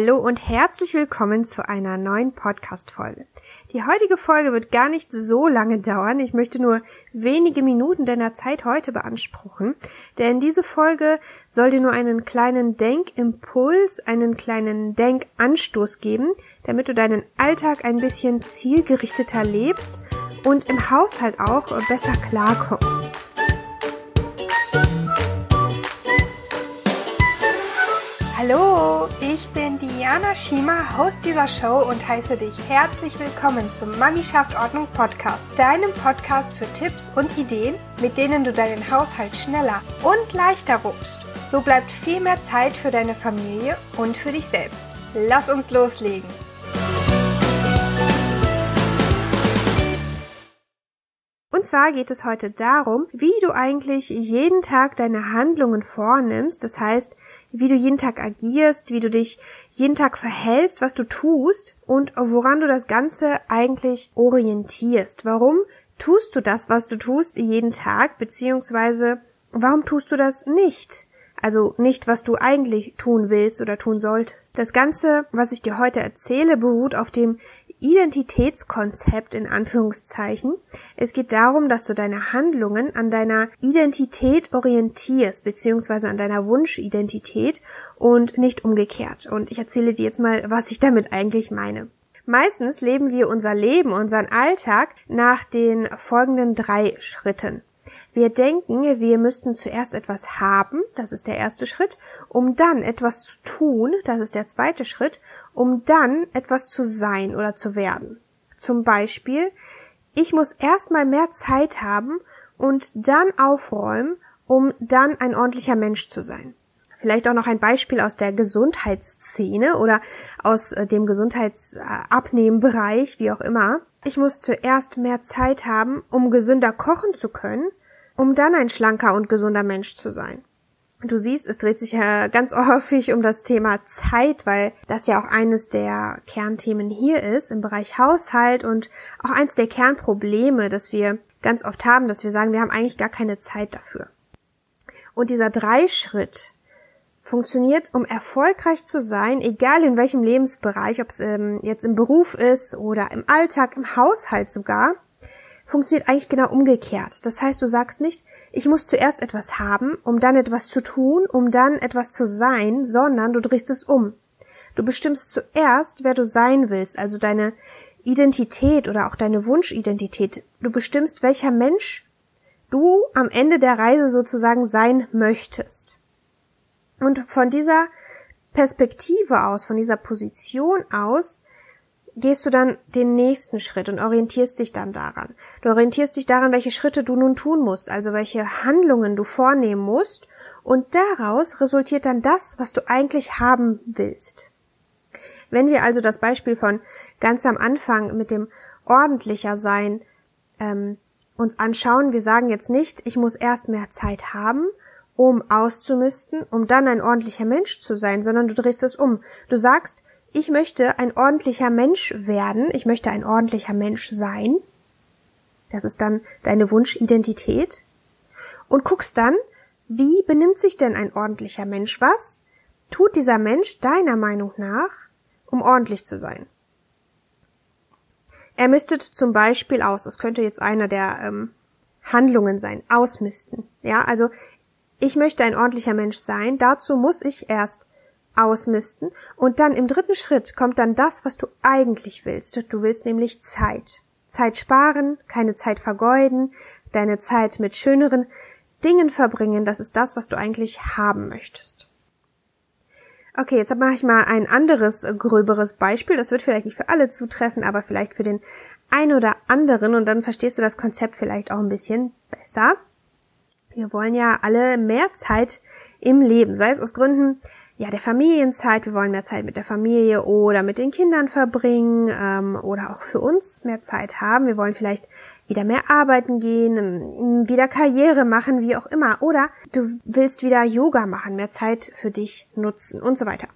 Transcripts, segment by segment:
Hallo und herzlich willkommen zu einer neuen Podcast-Folge. Die heutige Folge wird gar nicht so lange dauern. Ich möchte nur wenige Minuten deiner Zeit heute beanspruchen, denn diese Folge soll dir nur einen kleinen Denkimpuls, einen kleinen Denkanstoß geben, damit du deinen Alltag ein bisschen zielgerichteter lebst und im Haushalt auch besser klarkommst. Hallo, ich bin Diana Schima, Host dieser Show und heiße dich herzlich willkommen zum Mami Ordnung Podcast, deinem Podcast für Tipps und Ideen, mit denen du deinen Haushalt schneller und leichter ruppst. So bleibt viel mehr Zeit für deine Familie und für dich selbst. Lass uns loslegen. Und zwar geht es heute darum, wie du eigentlich jeden Tag deine Handlungen vornimmst. Das heißt, wie du jeden Tag agierst, wie du dich jeden Tag verhältst, was du tust und woran du das Ganze eigentlich orientierst. Warum tust du das, was du tust, jeden Tag, beziehungsweise warum tust du das nicht? Also nicht, was du eigentlich tun willst oder tun solltest. Das Ganze, was ich dir heute erzähle, beruht auf dem Identitätskonzept in Anführungszeichen. Es geht darum, dass du deine Handlungen an deiner Identität orientierst, beziehungsweise an deiner Wunschidentität und nicht umgekehrt. Und ich erzähle dir jetzt mal, was ich damit eigentlich meine. Meistens leben wir unser Leben, unseren Alltag nach den folgenden drei Schritten. Wir denken, wir müssten zuerst etwas haben, das ist der erste Schritt, um dann etwas zu tun, das ist der zweite Schritt, um dann etwas zu sein oder zu werden. Zum Beispiel, ich muss erstmal mehr Zeit haben und dann aufräumen, um dann ein ordentlicher Mensch zu sein. Vielleicht auch noch ein Beispiel aus der Gesundheitsszene oder aus äh, dem Gesundheitsabnehmbereich, wie auch immer. Ich muss zuerst mehr Zeit haben, um gesünder kochen zu können um dann ein schlanker und gesunder Mensch zu sein. Du siehst, es dreht sich ja ganz häufig um das Thema Zeit, weil das ja auch eines der Kernthemen hier ist im Bereich Haushalt und auch eines der Kernprobleme, dass wir ganz oft haben, dass wir sagen, wir haben eigentlich gar keine Zeit dafür. Und dieser Dreischritt funktioniert, um erfolgreich zu sein, egal in welchem Lebensbereich, ob es ähm, jetzt im Beruf ist oder im Alltag, im Haushalt sogar, funktioniert eigentlich genau umgekehrt. Das heißt, du sagst nicht, ich muss zuerst etwas haben, um dann etwas zu tun, um dann etwas zu sein, sondern du drehst es um. Du bestimmst zuerst, wer du sein willst, also deine Identität oder auch deine Wunschidentität. Du bestimmst, welcher Mensch du am Ende der Reise sozusagen sein möchtest. Und von dieser Perspektive aus, von dieser Position aus, gehst du dann den nächsten Schritt und orientierst dich dann daran. Du orientierst dich daran, welche Schritte du nun tun musst, also welche Handlungen du vornehmen musst, und daraus resultiert dann das, was du eigentlich haben willst. Wenn wir also das Beispiel von ganz am Anfang mit dem ordentlicher sein ähm, uns anschauen, wir sagen jetzt nicht, ich muss erst mehr Zeit haben, um auszumisten, um dann ein ordentlicher Mensch zu sein, sondern du drehst es um. Du sagst, ich möchte ein ordentlicher Mensch werden, ich möchte ein ordentlicher Mensch sein. Das ist dann deine Wunschidentität. Und guckst dann, wie benimmt sich denn ein ordentlicher Mensch? Was tut dieser Mensch deiner Meinung nach, um ordentlich zu sein? Er mistet zum Beispiel aus. Das könnte jetzt einer der ähm, Handlungen sein. Ausmisten. Ja, also ich möchte ein ordentlicher Mensch sein. Dazu muss ich erst ausmisten und dann im dritten Schritt kommt dann das, was du eigentlich willst. Du willst nämlich Zeit. Zeit sparen, keine Zeit vergeuden, deine Zeit mit schöneren Dingen verbringen, das ist das, was du eigentlich haben möchtest. Okay, jetzt mache ich mal ein anderes, gröberes Beispiel. Das wird vielleicht nicht für alle zutreffen, aber vielleicht für den ein oder anderen und dann verstehst du das Konzept vielleicht auch ein bisschen besser. Wir wollen ja alle mehr Zeit im Leben, sei es aus Gründen ja der Familienzeit, wir wollen mehr Zeit mit der Familie oder mit den Kindern verbringen ähm, oder auch für uns mehr Zeit haben. Wir wollen vielleicht wieder mehr arbeiten gehen, ähm, wieder Karriere machen, wie auch immer. Oder du willst wieder Yoga machen, mehr Zeit für dich nutzen und so weiter.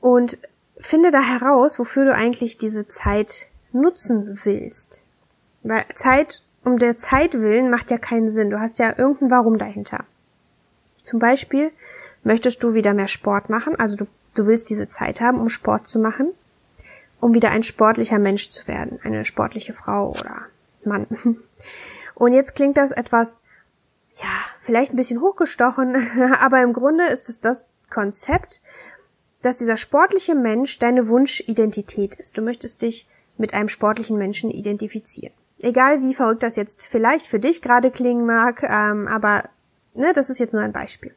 Und finde da heraus, wofür du eigentlich diese Zeit nutzen willst. Weil Zeit um der Zeit willen macht ja keinen Sinn. Du hast ja irgendein Warum dahinter. Zum Beispiel möchtest du wieder mehr Sport machen, also du, Du willst diese Zeit haben, um Sport zu machen, um wieder ein sportlicher Mensch zu werden, eine sportliche Frau oder Mann. Und jetzt klingt das etwas, ja, vielleicht ein bisschen hochgestochen, aber im Grunde ist es das Konzept, dass dieser sportliche Mensch deine Wunschidentität ist. Du möchtest dich mit einem sportlichen Menschen identifizieren. Egal wie verrückt das jetzt vielleicht für dich gerade klingen mag, ähm, aber ne, das ist jetzt nur ein Beispiel.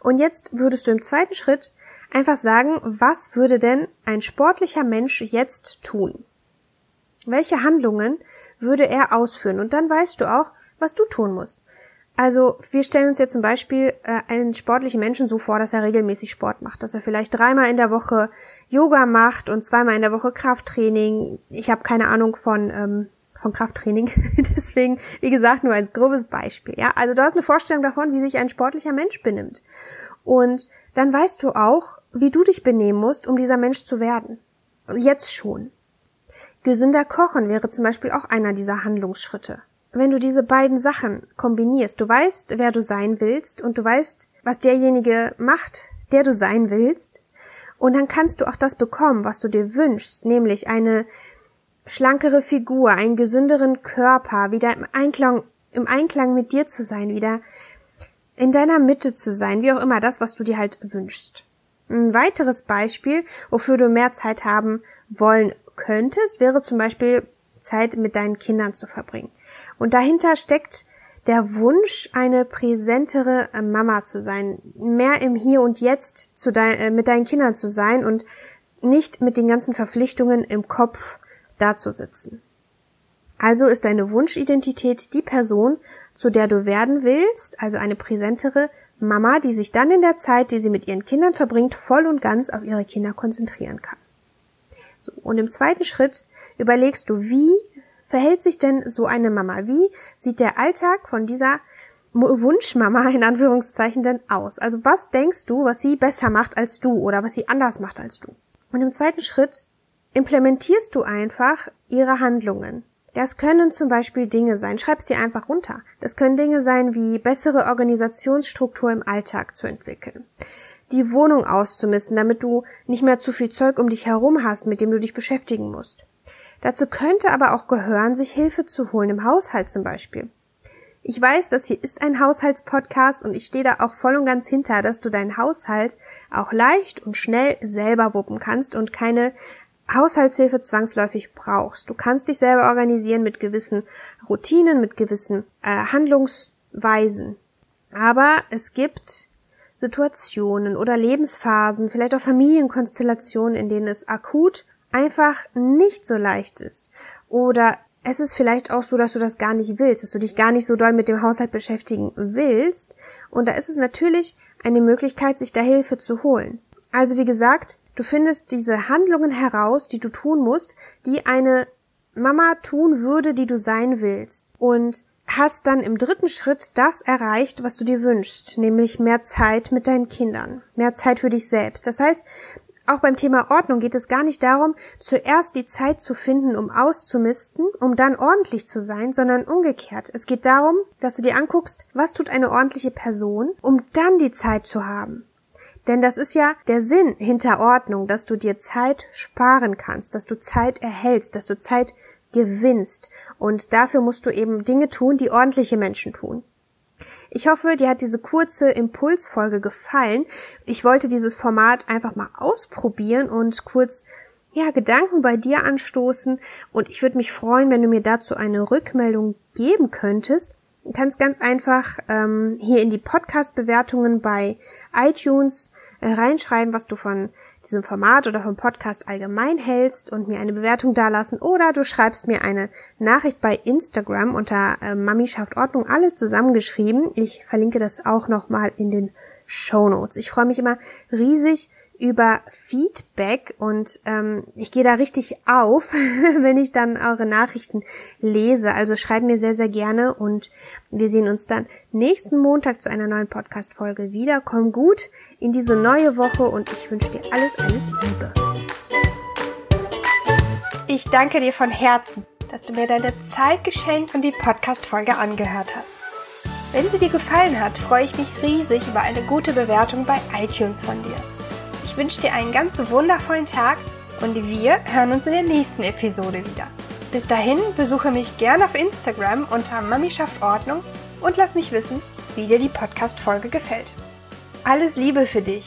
Und jetzt würdest du im zweiten Schritt einfach sagen, was würde denn ein sportlicher Mensch jetzt tun? Welche Handlungen würde er ausführen? Und dann weißt du auch, was du tun musst. Also wir stellen uns jetzt zum Beispiel äh, einen sportlichen Menschen so vor, dass er regelmäßig Sport macht, dass er vielleicht dreimal in der Woche Yoga macht und zweimal in der Woche Krafttraining. Ich habe keine Ahnung von ähm, von Krafttraining, deswegen wie gesagt nur als grobes Beispiel. Ja, also du hast eine Vorstellung davon, wie sich ein sportlicher Mensch benimmt und dann weißt du auch, wie du dich benehmen musst, um dieser Mensch zu werden. Jetzt schon. Gesünder kochen wäre zum Beispiel auch einer dieser Handlungsschritte wenn du diese beiden Sachen kombinierst, du weißt, wer du sein willst und du weißt, was derjenige macht, der du sein willst, und dann kannst du auch das bekommen, was du dir wünschst, nämlich eine schlankere Figur, einen gesünderen Körper, wieder im Einklang, im Einklang mit dir zu sein, wieder in deiner Mitte zu sein, wie auch immer das, was du dir halt wünschst. Ein weiteres Beispiel, wofür du mehr Zeit haben wollen könntest, wäre zum Beispiel Zeit mit deinen Kindern zu verbringen. Und dahinter steckt der Wunsch, eine präsentere äh, Mama zu sein, mehr im Hier und Jetzt zu dein, äh, mit deinen Kindern zu sein und nicht mit den ganzen Verpflichtungen im Kopf dazusitzen. Also ist deine Wunschidentität die Person, zu der du werden willst, also eine präsentere Mama, die sich dann in der Zeit, die sie mit ihren Kindern verbringt, voll und ganz auf ihre Kinder konzentrieren kann. So, und im zweiten Schritt überlegst du, wie verhält sich denn so eine Mama? Wie sieht der Alltag von dieser Wunschmama in Anführungszeichen denn aus? Also was denkst du, was sie besser macht als du oder was sie anders macht als du? Und im zweiten Schritt implementierst du einfach ihre Handlungen. Das können zum Beispiel Dinge sein, schreib's dir einfach runter. Das können Dinge sein wie bessere Organisationsstruktur im Alltag zu entwickeln, die Wohnung auszumisten, damit du nicht mehr zu viel Zeug um dich herum hast, mit dem du dich beschäftigen musst. Dazu könnte aber auch gehören, sich Hilfe zu holen, im Haushalt zum Beispiel. Ich weiß, das hier ist ein Haushaltspodcast und ich stehe da auch voll und ganz hinter, dass du deinen Haushalt auch leicht und schnell selber wuppen kannst und keine Haushaltshilfe zwangsläufig brauchst. Du kannst dich selber organisieren mit gewissen Routinen, mit gewissen äh, Handlungsweisen. Aber es gibt Situationen oder Lebensphasen, vielleicht auch Familienkonstellationen, in denen es akut einfach nicht so leicht ist. Oder es ist vielleicht auch so, dass du das gar nicht willst, dass du dich gar nicht so doll mit dem Haushalt beschäftigen willst. Und da ist es natürlich eine Möglichkeit, sich da Hilfe zu holen. Also wie gesagt, du findest diese Handlungen heraus, die du tun musst, die eine Mama tun würde, die du sein willst. Und hast dann im dritten Schritt das erreicht, was du dir wünschst, nämlich mehr Zeit mit deinen Kindern, mehr Zeit für dich selbst. Das heißt, auch beim Thema Ordnung geht es gar nicht darum, zuerst die Zeit zu finden, um auszumisten, um dann ordentlich zu sein, sondern umgekehrt. Es geht darum, dass du dir anguckst, was tut eine ordentliche Person, um dann die Zeit zu haben. Denn das ist ja der Sinn hinter Ordnung, dass du dir Zeit sparen kannst, dass du Zeit erhältst, dass du Zeit gewinnst. Und dafür musst du eben Dinge tun, die ordentliche Menschen tun. Ich hoffe, dir hat diese kurze Impulsfolge gefallen. Ich wollte dieses Format einfach mal ausprobieren und kurz ja, Gedanken bei dir anstoßen und ich würde mich freuen, wenn du mir dazu eine Rückmeldung geben könntest. Kannst ganz einfach ähm, hier in die Podcast-Bewertungen bei iTunes äh, reinschreiben, was du von diesem Format oder vom Podcast allgemein hältst und mir eine Bewertung dalassen oder du schreibst mir eine Nachricht bei Instagram unter äh, Mami schafft Ordnung, alles zusammengeschrieben. Ich verlinke das auch nochmal in den Show Notes. Ich freue mich immer riesig über Feedback und ähm, ich gehe da richtig auf, wenn ich dann eure Nachrichten lese. Also schreibt mir sehr, sehr gerne und wir sehen uns dann nächsten Montag zu einer neuen Podcast-Folge wieder. Komm gut in diese neue Woche und ich wünsche dir alles, alles Liebe. Ich danke dir von Herzen, dass du mir deine Zeit geschenkt und die Podcast-Folge angehört hast. Wenn sie dir gefallen hat, freue ich mich riesig über eine gute Bewertung bei iTunes von dir Wünsche dir einen ganz wundervollen Tag und wir hören uns in der nächsten Episode wieder. Bis dahin besuche mich gerne auf Instagram unter Mami schafft Ordnung und lass mich wissen, wie dir die Podcast-Folge gefällt. Alles Liebe für dich!